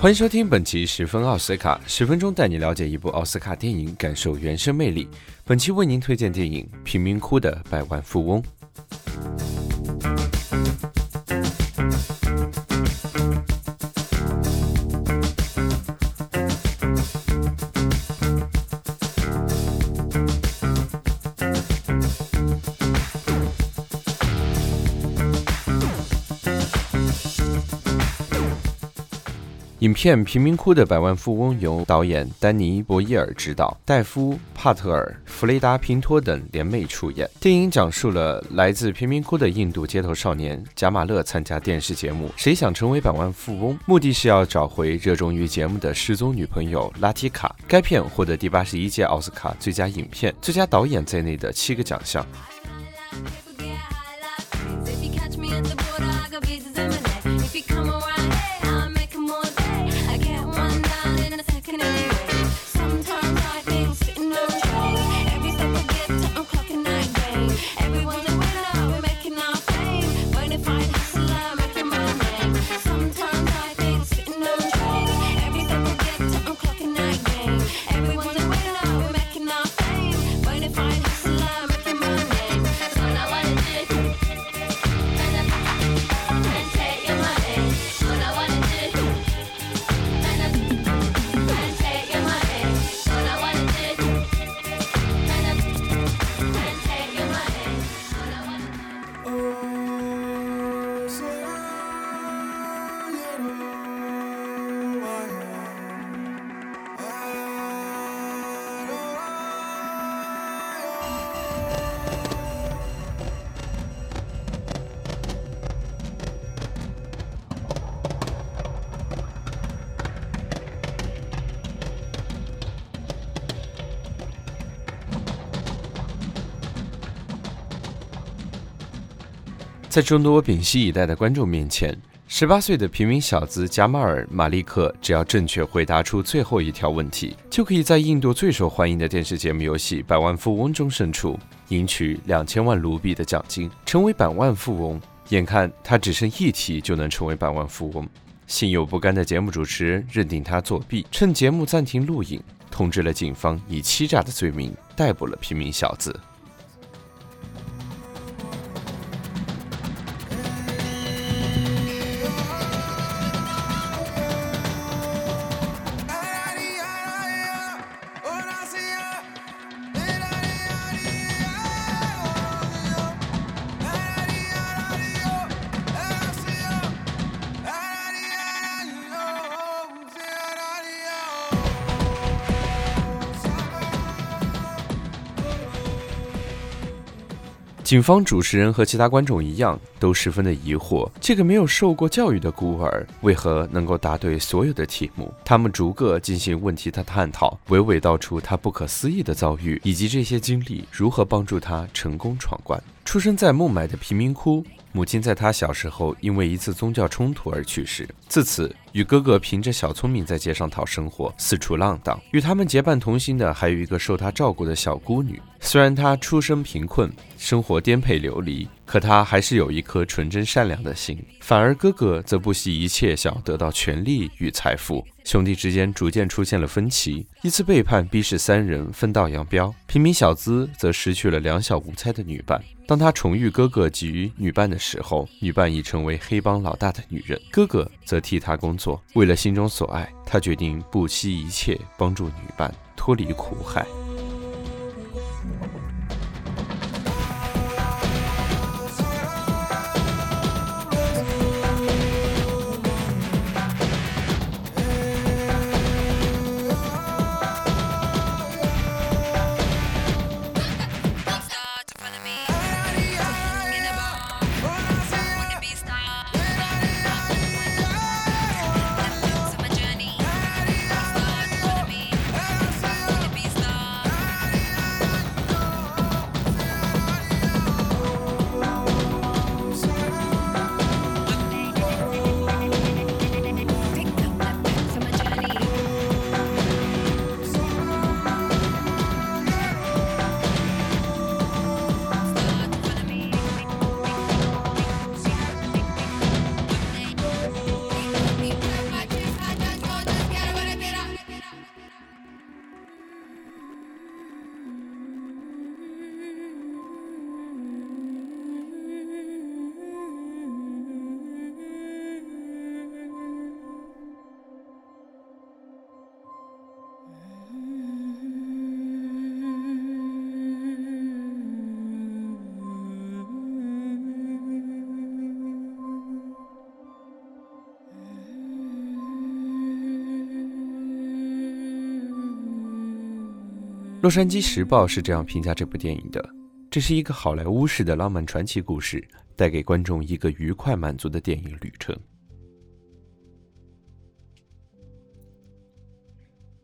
欢迎收听本期十分奥斯卡，十分钟带你了解一部奥斯卡电影，感受原声魅力。本期为您推荐电影《贫民窟的百万富翁》。影片《贫民窟的百万富翁》由导演丹尼·博伊尔执导，戴夫·帕特尔、弗雷达·平托等联袂出演。电影讲述了来自贫民窟的印度街头少年贾马勒参加电视节目《谁想成为百万富翁》，目的是要找回热衷于节目的失踪女朋友拉提卡。该片获得第八十一届奥斯卡最佳影片、最佳导演在内的七个奖项。在众多屏息以待的观众面前，十八岁的平民小子贾马尔·马利克只要正确回答出最后一条问题，就可以在印度最受欢迎的电视节目游戏《百万富翁》中胜出，赢取两千万卢比的奖金，成为百万富翁。眼看他只剩一题就能成为百万富翁，心有不甘的节目主持人认定他作弊，趁节目暂停录影，通知了警方，以欺诈的罪名逮捕了平民小子。警方主持人和其他观众一样，都十分的疑惑，这个没有受过教育的孤儿为何能够答对所有的题目？他们逐个进行问题的探讨，娓娓道出他不可思议的遭遇，以及这些经历如何帮助他成功闯关。出生在孟买的贫民窟。母亲在他小时候因为一次宗教冲突而去世，自此与哥哥凭着小聪明在街上讨生活，四处浪荡。与他们结伴同行的还有一个受他照顾的小孤女。虽然她出身贫困，生活颠沛流离。可他还是有一颗纯真善良的心，反而哥哥则不惜一切想要得到权力与财富，兄弟之间逐渐出现了分歧，一次背叛逼使三人分道扬镳。平民小资则失去了两小无猜的女伴，当他重遇哥哥给予女伴的时候，女伴已成为黑帮老大的女人，哥哥则替他工作。为了心中所爱，他决定不惜一切帮助女伴脱离苦海。洛杉矶时报是这样评价这部电影的：这是一个好莱坞式的浪漫传奇故事，带给观众一个愉快满足的电影旅程。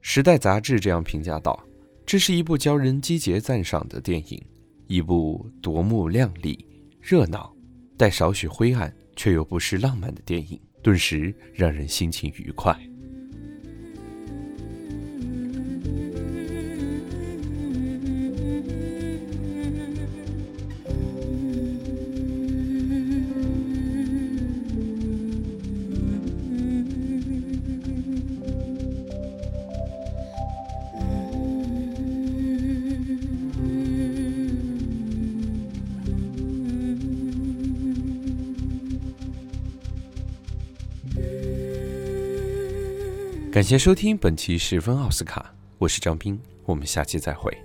时代杂志这样评价道：“这是一部教人积节赞赏的电影，一部夺目亮丽、热闹、带少许灰暗却又不失浪漫的电影，顿时让人心情愉快。”感谢收听本期十分奥斯卡，我是张斌，我们下期再会。